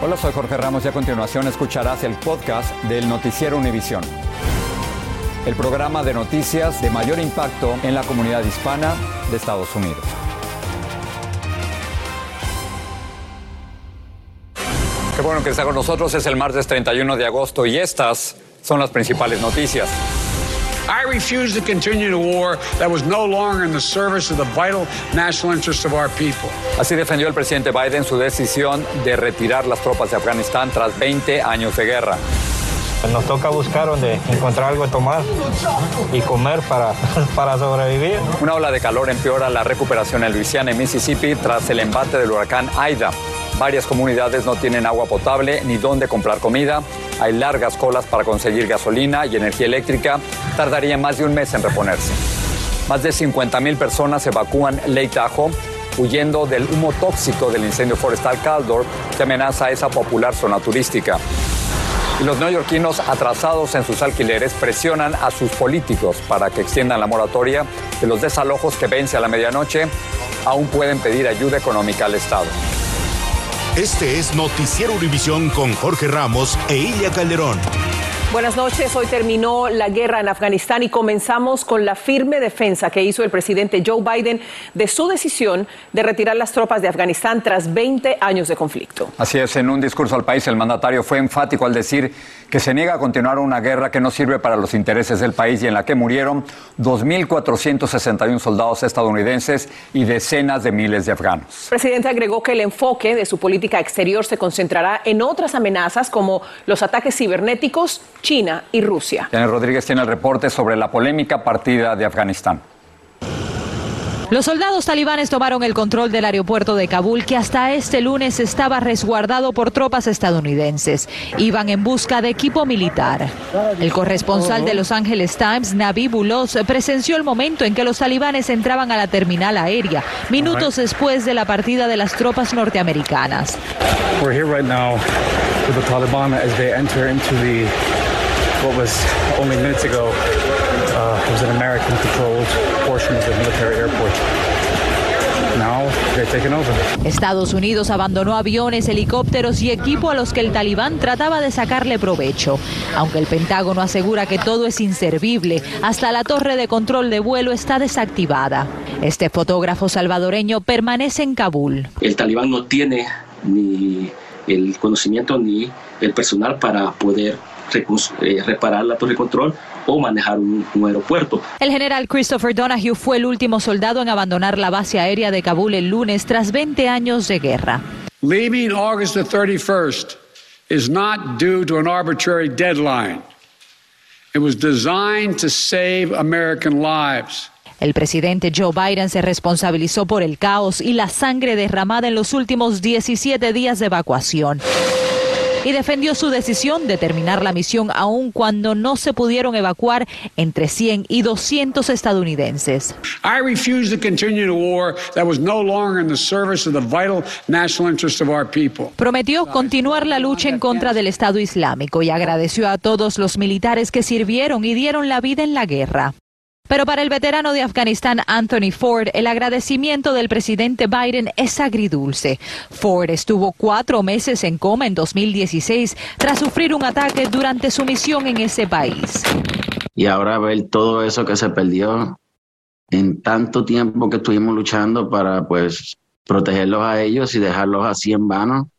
Hola, soy Jorge Ramos y a continuación escucharás el podcast del Noticiero Univisión. El programa de noticias de mayor impacto en la comunidad hispana de Estados Unidos. Qué bueno que está con nosotros. Es el martes 31 de agosto y estas son las principales noticias. I refuse to continue a war that was no longer in the service of the vital national interests of our people. Así defendió el presidente Biden su decisión de retirar las tropas de Afganistán tras 20 años de guerra. Nos toca buscar donde encontrar algo de tomar y comer para, para sobrevivir. Una ola de calor empeora la recuperación en Luisiana y Mississippi tras el embate del huracán Aida. Varias comunidades no tienen agua potable ni dónde comprar comida. Hay largas colas para conseguir gasolina y energía eléctrica. Tardaría más de un mes en reponerse. Más de 50 mil personas evacúan Lake Tahoe huyendo del humo tóxico del incendio forestal Caldor que amenaza esa popular zona turística. Y los neoyorquinos atrasados en sus alquileres presionan a sus políticos para que extiendan la moratoria de los desalojos que vence a la medianoche. Aún pueden pedir ayuda económica al Estado. Este es Noticiero Univisión con Jorge Ramos e Ilia Calderón. Buenas noches. Hoy terminó la guerra en Afganistán y comenzamos con la firme defensa que hizo el presidente Joe Biden de su decisión de retirar las tropas de Afganistán tras 20 años de conflicto. Así es, en un discurso al país el mandatario fue enfático al decir que se niega a continuar una guerra que no sirve para los intereses del país y en la que murieron 2.461 soldados estadounidenses y decenas de miles de afganos. El presidente agregó que el enfoque de su política exterior se concentrará en otras amenazas como los ataques cibernéticos, China y Rusia. Janet Rodríguez tiene el reporte sobre la polémica partida de Afganistán. Los soldados talibanes tomaron el control del aeropuerto de Kabul, que hasta este lunes estaba resguardado por tropas estadounidenses. Iban en busca de equipo militar. El corresponsal de Los Angeles Times, Nabi Bulos, presenció el momento en que los talibanes entraban a la terminal aérea, minutos después de la partida de las tropas norteamericanas. We're here right now with the Taliban as they enter into the what was only minutes ago uh, was an American controlled portion of the military airport. Now they're taking over. Estados Unidos abandonó aviones, helicópteros y equipo a los que el talibán trataba de sacarle provecho. Aunque el Pentágono asegura que todo es inservible, hasta la torre de control de vuelo está desactivada. Este fotógrafo salvadoreño permanece en Kabul. El talibán no tiene ni el conocimiento ni el personal para poder eh, reparar la torre de control o manejar un, un, aeropuerto. El general Christopher Donahue fue el último soldado en abandonar la base aérea de Kabul el lunes tras 20 años de guerra. Leaving August the 31st is not due to an arbitrary deadline. It was designed to save American lives. El presidente Joe Biden se responsabilizó por el caos y la sangre derramada en los últimos 17 días de evacuación y defendió su decisión de terminar la misión aun cuando no se pudieron evacuar entre 100 y 200 estadounidenses. I refuse to continue a war that was no longer in the service of the vital national of our people. Prometió continuar la lucha en contra del Estado Islámico y agradeció a todos los militares que sirvieron y dieron la vida en la guerra. Pero para el veterano de Afganistán, Anthony Ford, el agradecimiento del presidente Biden es agridulce. Ford estuvo cuatro meses en coma en 2016 tras sufrir un ataque durante su misión en ese país. Y ahora ver todo eso que se perdió en tanto tiempo que estuvimos luchando para pues protegerlos a ellos y dejarlos así en vano,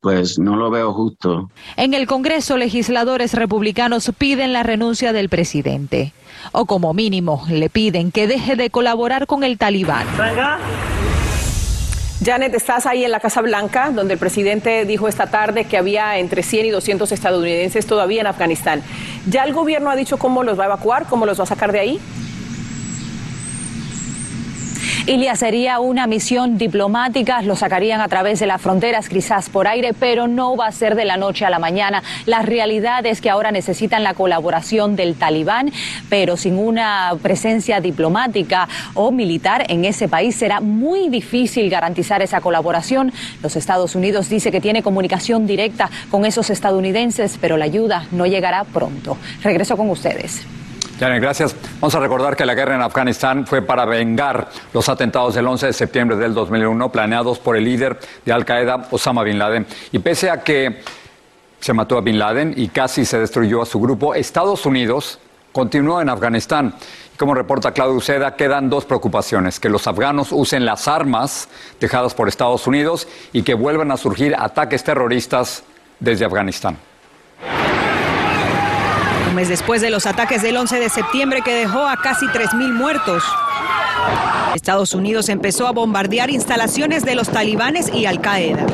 pues no lo veo justo. En el Congreso, legisladores republicanos piden la renuncia del presidente o como mínimo le piden que deje de colaborar con el talibán. Janet, estás ahí en la Casa Blanca, donde el presidente dijo esta tarde que había entre 100 y 200 estadounidenses todavía en Afganistán. ¿Ya el gobierno ha dicho cómo los va a evacuar, cómo los va a sacar de ahí? Ilia sería una misión diplomática, lo sacarían a través de las fronteras, quizás por aire, pero no va a ser de la noche a la mañana. La realidad es que ahora necesitan la colaboración del talibán, pero sin una presencia diplomática o militar en ese país será muy difícil garantizar esa colaboración. Los Estados Unidos dice que tiene comunicación directa con esos estadounidenses, pero la ayuda no llegará pronto. Regreso con ustedes. Janet, gracias. Vamos a recordar que la guerra en Afganistán fue para vengar los atentados del 11 de septiembre del 2001 planeados por el líder de Al Qaeda, Osama Bin Laden. Y pese a que se mató a Bin Laden y casi se destruyó a su grupo, Estados Unidos continuó en Afganistán. Como reporta Claudio Uceda, quedan dos preocupaciones, que los afganos usen las armas dejadas por Estados Unidos y que vuelvan a surgir ataques terroristas desde Afganistán. Un mes después de los ataques del 11 de septiembre que dejó a casi 3.000 muertos, Estados Unidos empezó a bombardear instalaciones de los talibanes y Al Qaeda.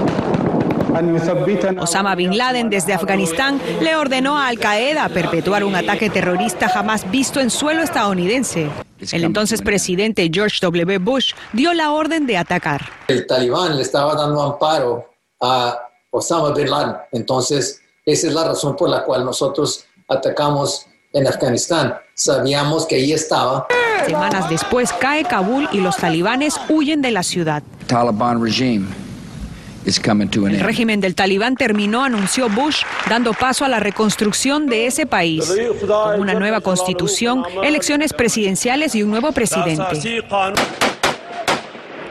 Osama Bin Laden desde Afganistán le ordenó a Al Qaeda perpetuar un ataque terrorista jamás visto en suelo estadounidense. El entonces presidente George W. Bush dio la orden de atacar. El talibán le estaba dando amparo a Osama Bin Laden. Entonces, esa es la razón por la cual nosotros atacamos en Afganistán. Sabíamos que ahí estaba. Semanas después cae Kabul y los talibanes huyen de la ciudad. El régimen del talibán terminó, anunció Bush, dando paso a la reconstrucción de ese país, con una nueva constitución, elecciones presidenciales y un nuevo presidente.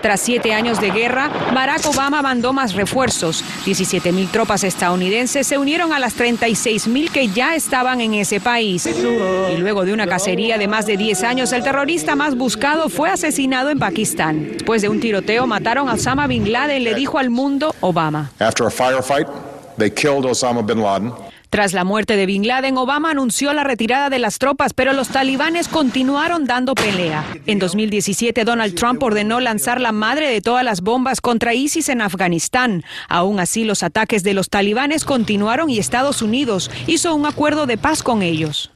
Tras siete años de guerra, Barack Obama mandó más refuerzos. 17 mil tropas estadounidenses se unieron a las 36 mil que ya estaban en ese país. Y luego de una cacería de más de 10 años, el terrorista más buscado fue asesinado en Pakistán. Después de un tiroteo, mataron a Osama Bin Laden, le dijo al mundo Obama. After a firefight, they killed Osama bin Laden. Tras la muerte de Bin Laden, Obama anunció la retirada de las tropas, pero los talibanes continuaron dando pelea. En 2017, Donald Trump ordenó lanzar la madre de todas las bombas contra ISIS en Afganistán. Aún así, los ataques de los talibanes continuaron y Estados Unidos hizo un acuerdo de paz con ellos.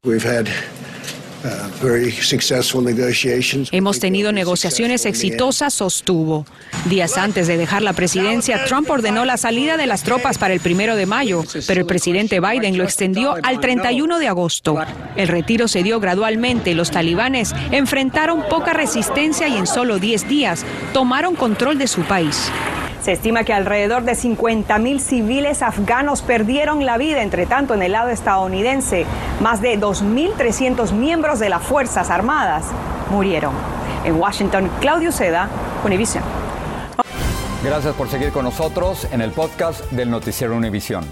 Hemos tenido negociaciones exitosas, sostuvo. Días antes de dejar la presidencia, Trump ordenó la salida de las tropas para el primero de mayo, pero el presidente Biden lo extendió al 31 de agosto. El retiro se dio gradualmente. Los talibanes enfrentaron poca resistencia y en solo 10 días tomaron control de su país. Se estima que alrededor de 50.000 civiles afganos perdieron la vida, entre tanto en el lado estadounidense, más de 2.300 miembros de las Fuerzas Armadas murieron. En Washington, Claudio Seda, Univision. Gracias por seguir con nosotros en el podcast del Noticiero Univisión.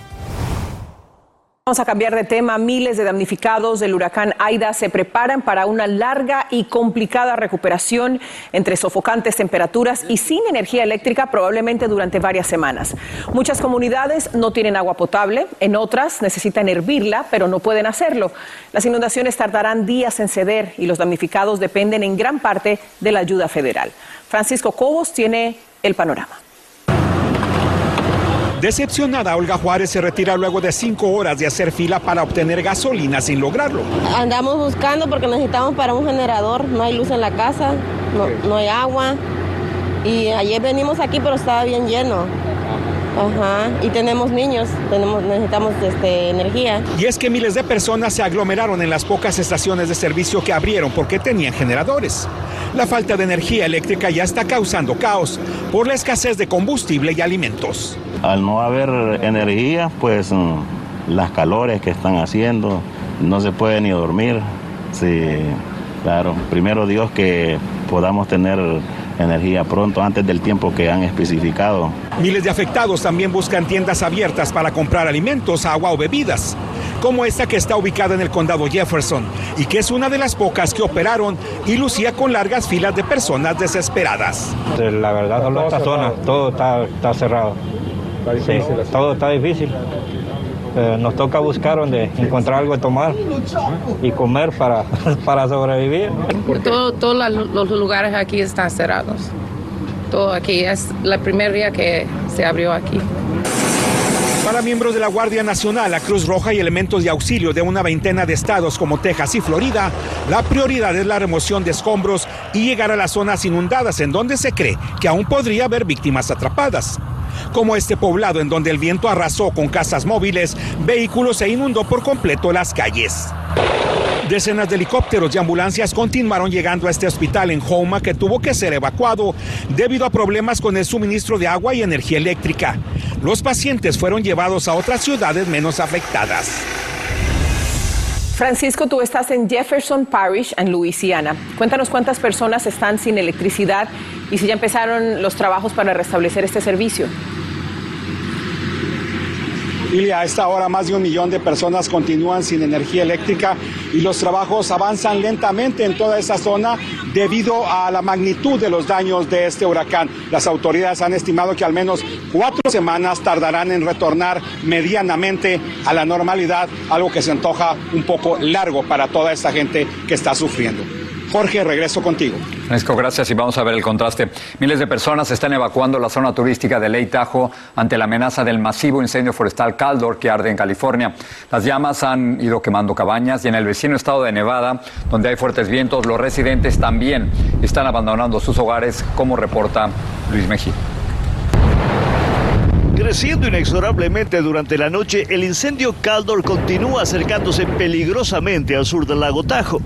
Vamos a cambiar de tema. Miles de damnificados del huracán Aida se preparan para una larga y complicada recuperación entre sofocantes temperaturas y sin energía eléctrica probablemente durante varias semanas. Muchas comunidades no tienen agua potable, en otras necesitan hervirla, pero no pueden hacerlo. Las inundaciones tardarán días en ceder y los damnificados dependen en gran parte de la ayuda federal. Francisco Cobos tiene el panorama. Decepcionada, Olga Juárez se retira luego de cinco horas de hacer fila para obtener gasolina sin lograrlo. Andamos buscando porque necesitamos para un generador, no hay luz en la casa, no, hay agua. Y ayer venimos aquí, pero estaba bien lleno. Ajá, y tenemos niños, tenemos, necesitamos este, energía. Y es que miles de personas se aglomeraron en las pocas estaciones de servicio que abrieron porque tenían generadores. La falta de energía eléctrica ya está causando caos por la escasez de combustible y alimentos. Al no haber energía, pues mm, las calores que están haciendo, no se puede ni dormir. Sí, claro, primero Dios que podamos tener energía pronto, antes del tiempo que han especificado. Miles de afectados también buscan tiendas abiertas para comprar alimentos, agua o bebidas, como esta que está ubicada en el condado Jefferson y que es una de las pocas que operaron y lucía con largas filas de personas desesperadas. La verdad, solo esta zona, todo está, cerrado. Todo está difícil. Eh, nos toca buscar donde encontrar algo de tomar y comer para, para sobrevivir. todos los lugares aquí están cerrados. Todo aquí es la primer día que se abrió aquí. Para miembros de la Guardia Nacional, la Cruz Roja y elementos de auxilio de una veintena de estados como Texas y Florida, la prioridad es la remoción de escombros y llegar a las zonas inundadas en donde se cree que aún podría haber víctimas atrapadas como este poblado en donde el viento arrasó con casas móviles, vehículos e inundó por completo las calles. Decenas de helicópteros y ambulancias continuaron llegando a este hospital en Houma que tuvo que ser evacuado debido a problemas con el suministro de agua y energía eléctrica. Los pacientes fueron llevados a otras ciudades menos afectadas. Francisco, tú estás en Jefferson Parish, en Luisiana. Cuéntanos cuántas personas están sin electricidad y si ya empezaron los trabajos para restablecer este servicio. Y a esta hora más de un millón de personas continúan sin energía eléctrica y los trabajos avanzan lentamente en toda esa zona debido a la magnitud de los daños de este huracán. Las autoridades han estimado que al menos cuatro semanas tardarán en retornar medianamente a la normalidad, algo que se antoja un poco largo para toda esta gente que está sufriendo. Jorge, regreso contigo. Francisco, gracias y vamos a ver el contraste. Miles de personas están evacuando la zona turística de Lake Tahoe ante la amenaza del masivo incendio forestal Caldor que arde en California. Las llamas han ido quemando cabañas y en el vecino estado de Nevada, donde hay fuertes vientos, los residentes también están abandonando sus hogares, como reporta Luis Mejía. Creciendo inexorablemente durante la noche, el incendio Caldor continúa acercándose peligrosamente al sur del lago Tahoe.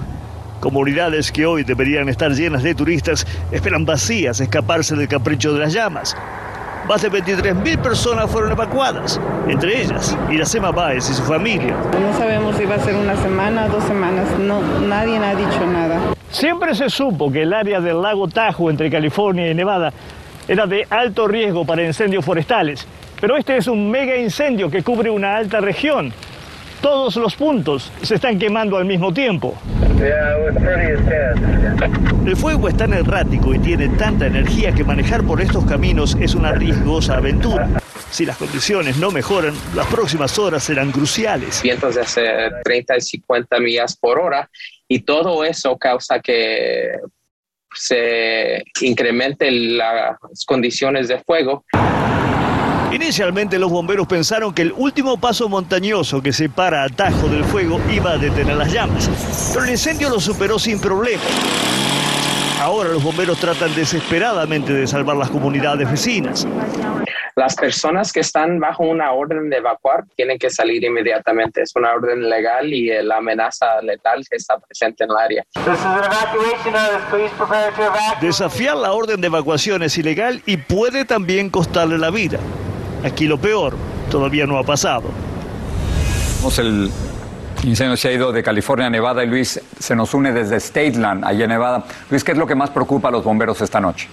Comunidades que hoy deberían estar llenas de turistas esperan vacías escaparse del capricho de las llamas. Más de 23.000 personas fueron evacuadas, entre ellas Iracema Báez y su familia. No sabemos si va a ser una semana, dos semanas, no, nadie ha dicho nada. Siempre se supo que el área del lago Tahoe entre California y Nevada era de alto riesgo para incendios forestales, pero este es un mega incendio que cubre una alta región. Todos los puntos se están quemando al mismo tiempo. El fuego es tan errático y tiene tanta energía que manejar por estos caminos es una riesgosa aventura. Si las condiciones no mejoran, las próximas horas serán cruciales. Vientos de hace 30 y 50 millas por hora y todo eso causa que se incrementen las condiciones de fuego. Inicialmente los bomberos pensaron que el último paso montañoso que separa a Tajo del fuego iba a detener las llamas, pero el incendio lo superó sin problema. Ahora los bomberos tratan desesperadamente de salvar las comunidades vecinas. Las personas que están bajo una orden de evacuar tienen que salir inmediatamente. Es una orden legal y la amenaza letal que está presente en el área. Desafiar la orden de evacuación es ilegal y puede también costarle la vida. Aquí lo peor todavía no ha pasado. El incendio se ha ido de California a Nevada y Luis se nos une desde Stateland, allá en Nevada. Luis, ¿qué es lo que más preocupa a los bomberos esta noche?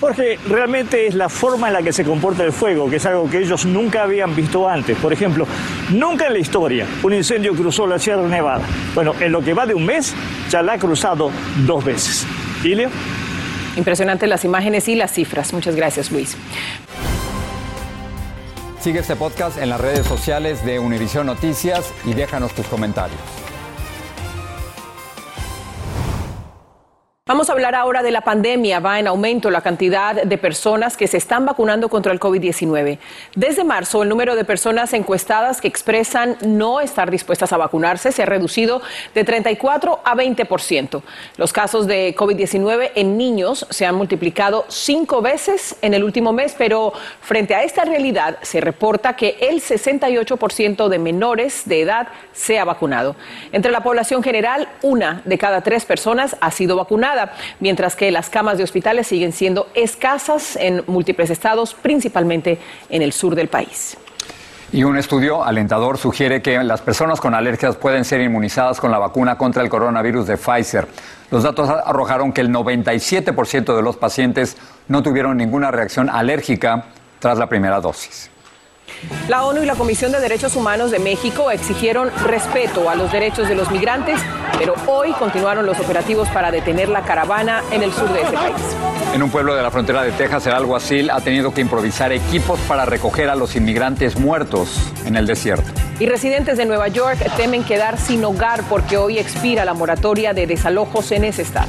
Jorge, realmente es la forma en la que se comporta el fuego, que es algo que ellos nunca habían visto antes. Por ejemplo, nunca en la historia un incendio cruzó la Sierra Nevada. Bueno, en lo que va de un mes, ya la ha cruzado dos veces. ¿Ilio? Impresionantes las imágenes y las cifras. Muchas gracias, Luis. Sigue este podcast en las redes sociales de Univision Noticias y déjanos tus comentarios. Vamos a hablar ahora de la pandemia. Va en aumento la cantidad de personas que se están vacunando contra el COVID-19. Desde marzo, el número de personas encuestadas que expresan no estar dispuestas a vacunarse se ha reducido de 34 a 20 por ciento. Los casos de COVID-19 en niños se han multiplicado cinco veces en el último mes, pero frente a esta realidad se reporta que el 68 por ciento de menores de edad se ha vacunado. Entre la población general, una de cada tres personas ha sido vacunada mientras que las camas de hospitales siguen siendo escasas en múltiples estados, principalmente en el sur del país. Y un estudio alentador sugiere que las personas con alergias pueden ser inmunizadas con la vacuna contra el coronavirus de Pfizer. Los datos arrojaron que el 97% de los pacientes no tuvieron ninguna reacción alérgica tras la primera dosis. La ONU y la Comisión de Derechos Humanos de México exigieron respeto a los derechos de los migrantes, pero hoy continuaron los operativos para detener la caravana en el sur de ese país. En un pueblo de la frontera de Texas, el alguacil ha tenido que improvisar equipos para recoger a los inmigrantes muertos en el desierto. Y residentes de Nueva York temen quedar sin hogar porque hoy expira la moratoria de desalojos en ese estado.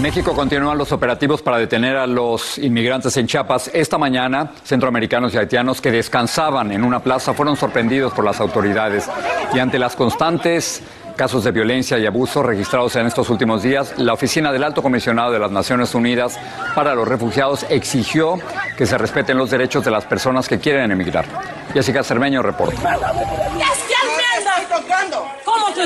México continúan los operativos para detener a los inmigrantes en Chiapas. Esta mañana, centroamericanos y haitianos que descansaban en una plaza fueron sorprendidos por las autoridades. Y ante las constantes casos de violencia y abuso registrados en estos últimos días, la Oficina del Alto Comisionado de las Naciones Unidas para los Refugiados exigió que se respeten los derechos de las personas que quieren emigrar. Jessica Cermeño reporta.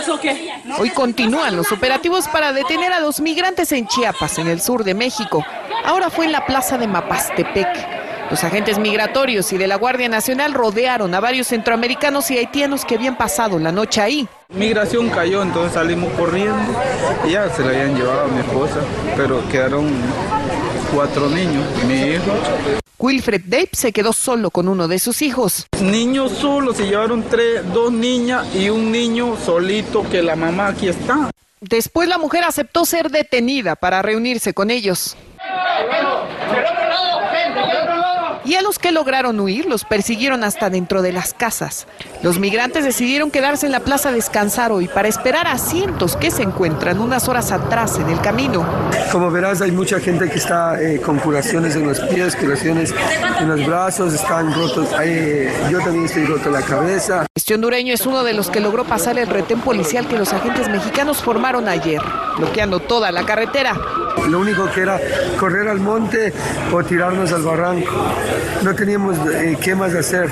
¿Cómo Hoy continúan los operativos para detener a los migrantes en Chiapas, en el sur de México. Ahora fue en la plaza de Mapastepec. Los agentes migratorios y de la Guardia Nacional rodearon a varios centroamericanos y haitianos que habían pasado la noche ahí. Migración cayó, entonces salimos corriendo y ya se la habían llevado a mi esposa, pero quedaron cuatro niños, mi hijo. Wilfred Dave se quedó solo con uno de sus hijos. Niños solos, se llevaron tres, dos niñas y un niño solito que la mamá aquí está. Después la mujer aceptó ser detenida para reunirse con ellos. Y a los que lograron huir los persiguieron hasta dentro de las casas. Los migrantes decidieron quedarse en la plaza a descansar hoy para esperar a cientos que se encuentran unas horas atrás en el camino. Como verás, hay mucha gente que está eh, con curaciones en los pies, curaciones en los brazos, están rotos. Eh, yo también estoy roto la cabeza. Este hondureño es uno de los que logró pasar el retén policial que los agentes mexicanos formaron ayer, bloqueando toda la carretera. Lo único que era correr al monte o tirarnos al barranco. No teníamos eh, qué más hacer.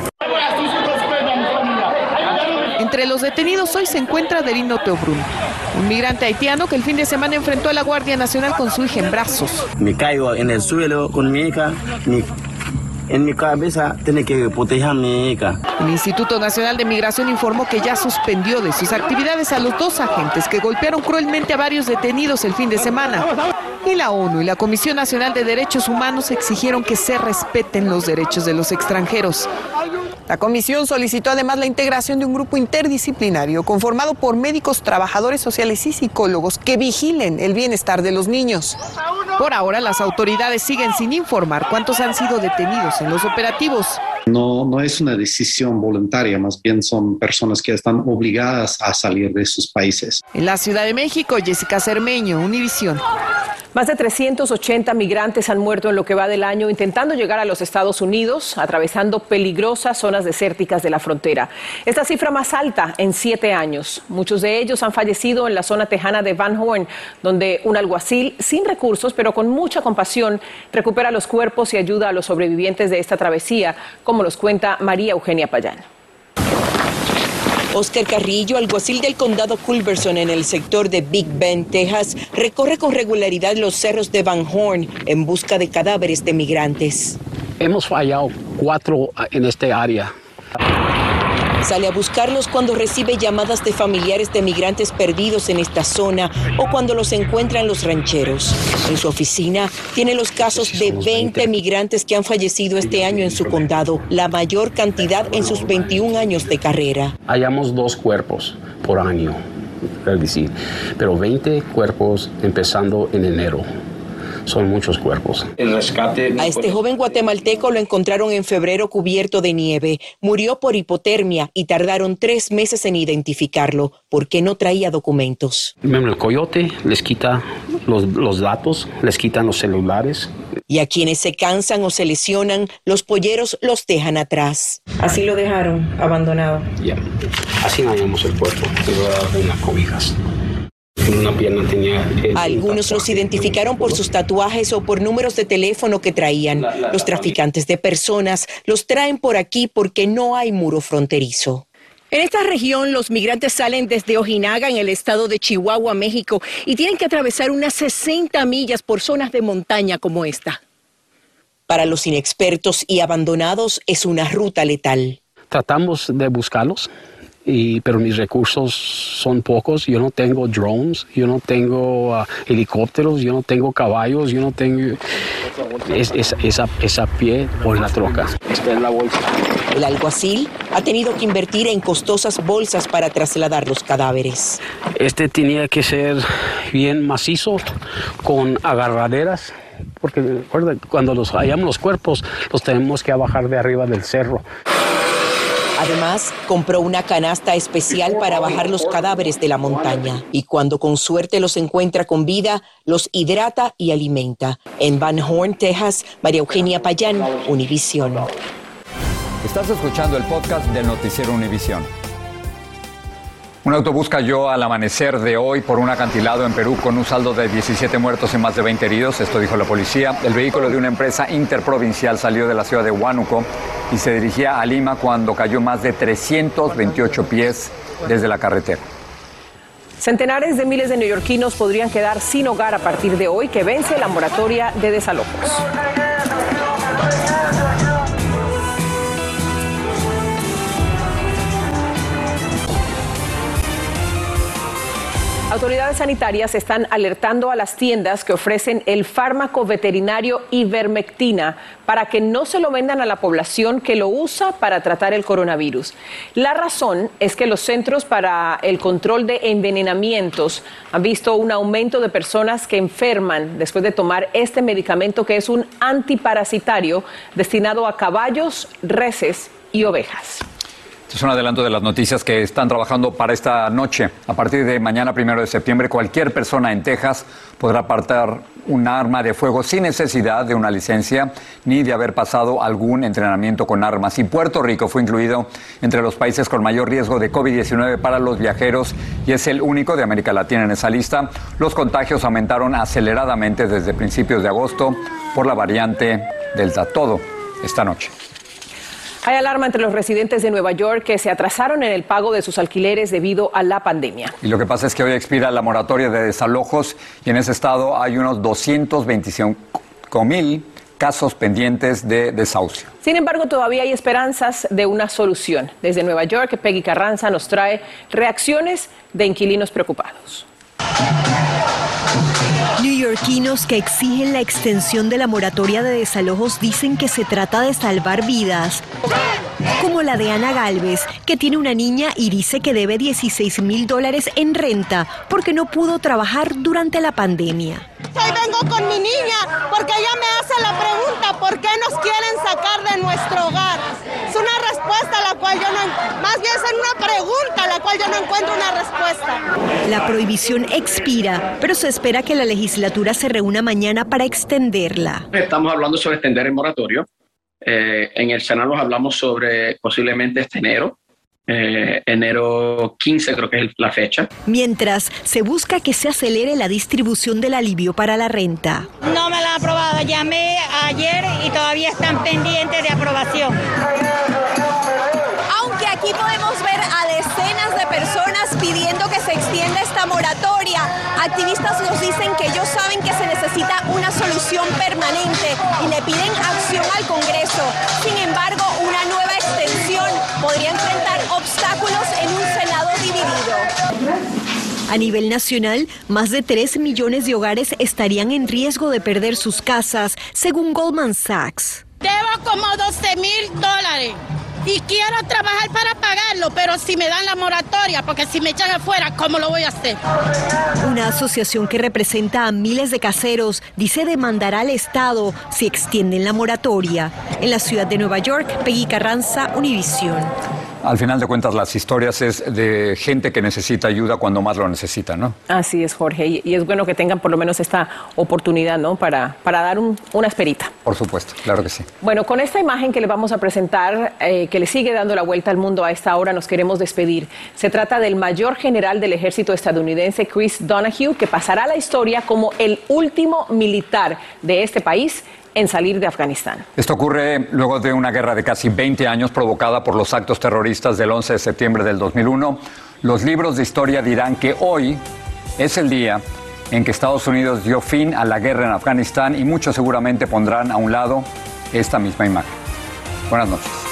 Entre los detenidos hoy se encuentra Derino Teobrun, un migrante haitiano que el fin de semana enfrentó a la Guardia Nacional con su hija en brazos. Me caigo en el suelo con mi hija, mi en mi cabeza tiene que proteger a mi hija. El Instituto Nacional de Migración informó que ya suspendió de sus actividades a los dos agentes que golpearon cruelmente a varios detenidos el fin de semana. Y la ONU y la Comisión Nacional de Derechos Humanos exigieron que se respeten los derechos de los extranjeros. La comisión solicitó además la integración de un grupo interdisciplinario conformado por médicos, trabajadores sociales y psicólogos que vigilen el bienestar de los niños. Por ahora, las autoridades siguen sin informar cuántos han sido detenidos en los operativos. No, no es una decisión voluntaria, más bien son personas que están obligadas a salir de sus países. En la Ciudad de México, Jessica Cermeño, Univisión. Más de 380 migrantes han muerto en lo que va del año intentando llegar a los Estados Unidos, atravesando peligrosas zonas desérticas de la frontera. Esta cifra más alta en siete años. Muchos de ellos han fallecido en la zona tejana de Van Horn, donde un alguacil sin recursos, pero con mucha compasión, recupera los cuerpos y ayuda a los sobrevivientes de esta travesía, como los cuenta María Eugenia Payán. Oscar Carrillo, alguacil del condado Culberson en el sector de Big Bend, Texas, recorre con regularidad los cerros de Van Horn en busca de cadáveres de migrantes. Hemos fallado cuatro en este área. Sale a buscarlos cuando recibe llamadas de familiares de migrantes perdidos en esta zona o cuando los encuentran los rancheros. En su oficina tiene los casos de 20 migrantes que han fallecido este año en su condado, la mayor cantidad en sus 21 años de carrera. Hallamos dos cuerpos por año, decir, pero 20 cuerpos empezando en enero son muchos cuerpos. El rescate. A este joven guatemalteco lo encontraron en febrero cubierto de nieve. Murió por hipotermia y tardaron tres meses en identificarlo porque no traía documentos. El coyote les quita los, los datos, les quitan los celulares. Y a quienes se cansan o se lesionan, los polleros los dejan atrás. Así lo dejaron, abandonado. Ya, así hallamos el cuerpo, de unas cobijas. Una pierna tenía, Algunos los identificaron por sus tatuajes o por números de teléfono que traían. Los traficantes de personas los traen por aquí porque no hay muro fronterizo. En esta región los migrantes salen desde Ojinaga en el estado de Chihuahua, México, y tienen que atravesar unas 60 millas por zonas de montaña como esta. Para los inexpertos y abandonados es una ruta letal. Tratamos de buscarlos, y, pero mis recursos son pocos. Yo no tengo drones, yo no tengo uh, helicópteros, yo no tengo caballos, yo no tengo es, es, esa, esa pie por la troca. Esta es la bolsa. El alguacil ha tenido que invertir en costosas bolsas para trasladar los cadáveres. Este tenía que ser bien macizo, con agarraderas, porque recuerda, cuando los hallamos los cuerpos, los tenemos que bajar de arriba del cerro. Además, compró una canasta especial para bajar los cadáveres de la montaña y cuando con suerte los encuentra con vida, los hidrata y alimenta. En Van Horn, Texas, María Eugenia Payán, Univisión. Estás escuchando el podcast del Noticiero Univisión. Un autobús cayó al amanecer de hoy por un acantilado en Perú con un saldo de 17 muertos y más de 20 heridos, esto dijo la policía. El vehículo de una empresa interprovincial salió de la ciudad de Huánuco y se dirigía a Lima cuando cayó más de 328 pies desde la carretera. Centenares de miles de neoyorquinos podrían quedar sin hogar a partir de hoy que vence la moratoria de desalojos. Autoridades sanitarias están alertando a las tiendas que ofrecen el fármaco veterinario ivermectina para que no se lo vendan a la población que lo usa para tratar el coronavirus. La razón es que los Centros para el Control de Envenenamientos han visto un aumento de personas que enferman después de tomar este medicamento que es un antiparasitario destinado a caballos, reses y ovejas. Este es un adelanto de las noticias que están trabajando para esta noche. A partir de mañana, primero de septiembre, cualquier persona en Texas podrá apartar un arma de fuego sin necesidad de una licencia ni de haber pasado algún entrenamiento con armas. Y Puerto Rico fue incluido entre los países con mayor riesgo de COVID-19 para los viajeros y es el único de América Latina en esa lista. Los contagios aumentaron aceleradamente desde principios de agosto por la variante Delta. Todo esta noche. Hay alarma entre los residentes de Nueva York que se atrasaron en el pago de sus alquileres debido a la pandemia. Y lo que pasa es que hoy expira la moratoria de desalojos y en ese estado hay unos 225 mil casos pendientes de desahucio. Sin embargo, todavía hay esperanzas de una solución. Desde Nueva York, Peggy Carranza nos trae reacciones de inquilinos preocupados. Newyorkinos que exigen la extensión de la moratoria de desalojos dicen que se trata de salvar vidas, como la de Ana Galvez, que tiene una niña y dice que debe 16 mil dólares en renta porque no pudo trabajar durante la pandemia. Hoy vengo con mi niña porque ella me hace la pregunta, ¿por qué nos quieren sacar de nuestro hogar? Es una respuesta a la cual yo no, más bien es una pregunta a la cual yo no encuentro una respuesta. La prohibición expira, pero se espera que la legislatura se reúna mañana para extenderla. Estamos hablando sobre extender el moratorio. Eh, en el Senado hablamos sobre posiblemente este enero. Eh, enero 15 creo que es la fecha. Mientras se busca que se acelere la distribución del alivio para la renta. No me la han aprobado, llamé ayer y todavía están pendientes de aprobación. Esta moratoria, activistas nos dicen que ellos saben que se necesita una solución permanente y le piden acción al Congreso. Sin embargo, una nueva extensión podría enfrentar obstáculos en un Senado dividido. A nivel nacional, más de 3 millones de hogares estarían en riesgo de perder sus casas, según Goldman Sachs. Debo como 12 mil dólares y quiero trabajar para pagarlo, pero si me dan la moratoria, porque si me echan afuera, ¿cómo lo voy a hacer? Una asociación que representa a miles de caseros dice demandará al Estado si extienden la moratoria. En la ciudad de Nueva York, Peggy Carranza, Univisión. Al final de cuentas, las historias es de gente que necesita ayuda cuando más lo necesita, ¿no? Así es, Jorge. Y es bueno que tengan por lo menos esta oportunidad, ¿no? Para, para dar una esperita. Por supuesto, claro que sí. Bueno, con esta imagen que le vamos a presentar, eh, que le sigue dando la vuelta al mundo a esta hora, nos queremos despedir. Se trata del mayor general del ejército estadounidense, Chris Donahue, que pasará a la historia como el último militar de este país en salir de Afganistán. Esto ocurre luego de una guerra de casi 20 años provocada por los actos terroristas del 11 de septiembre del 2001. Los libros de historia dirán que hoy es el día en que Estados Unidos dio fin a la guerra en Afganistán y muchos seguramente pondrán a un lado esta misma imagen. Buenas noches.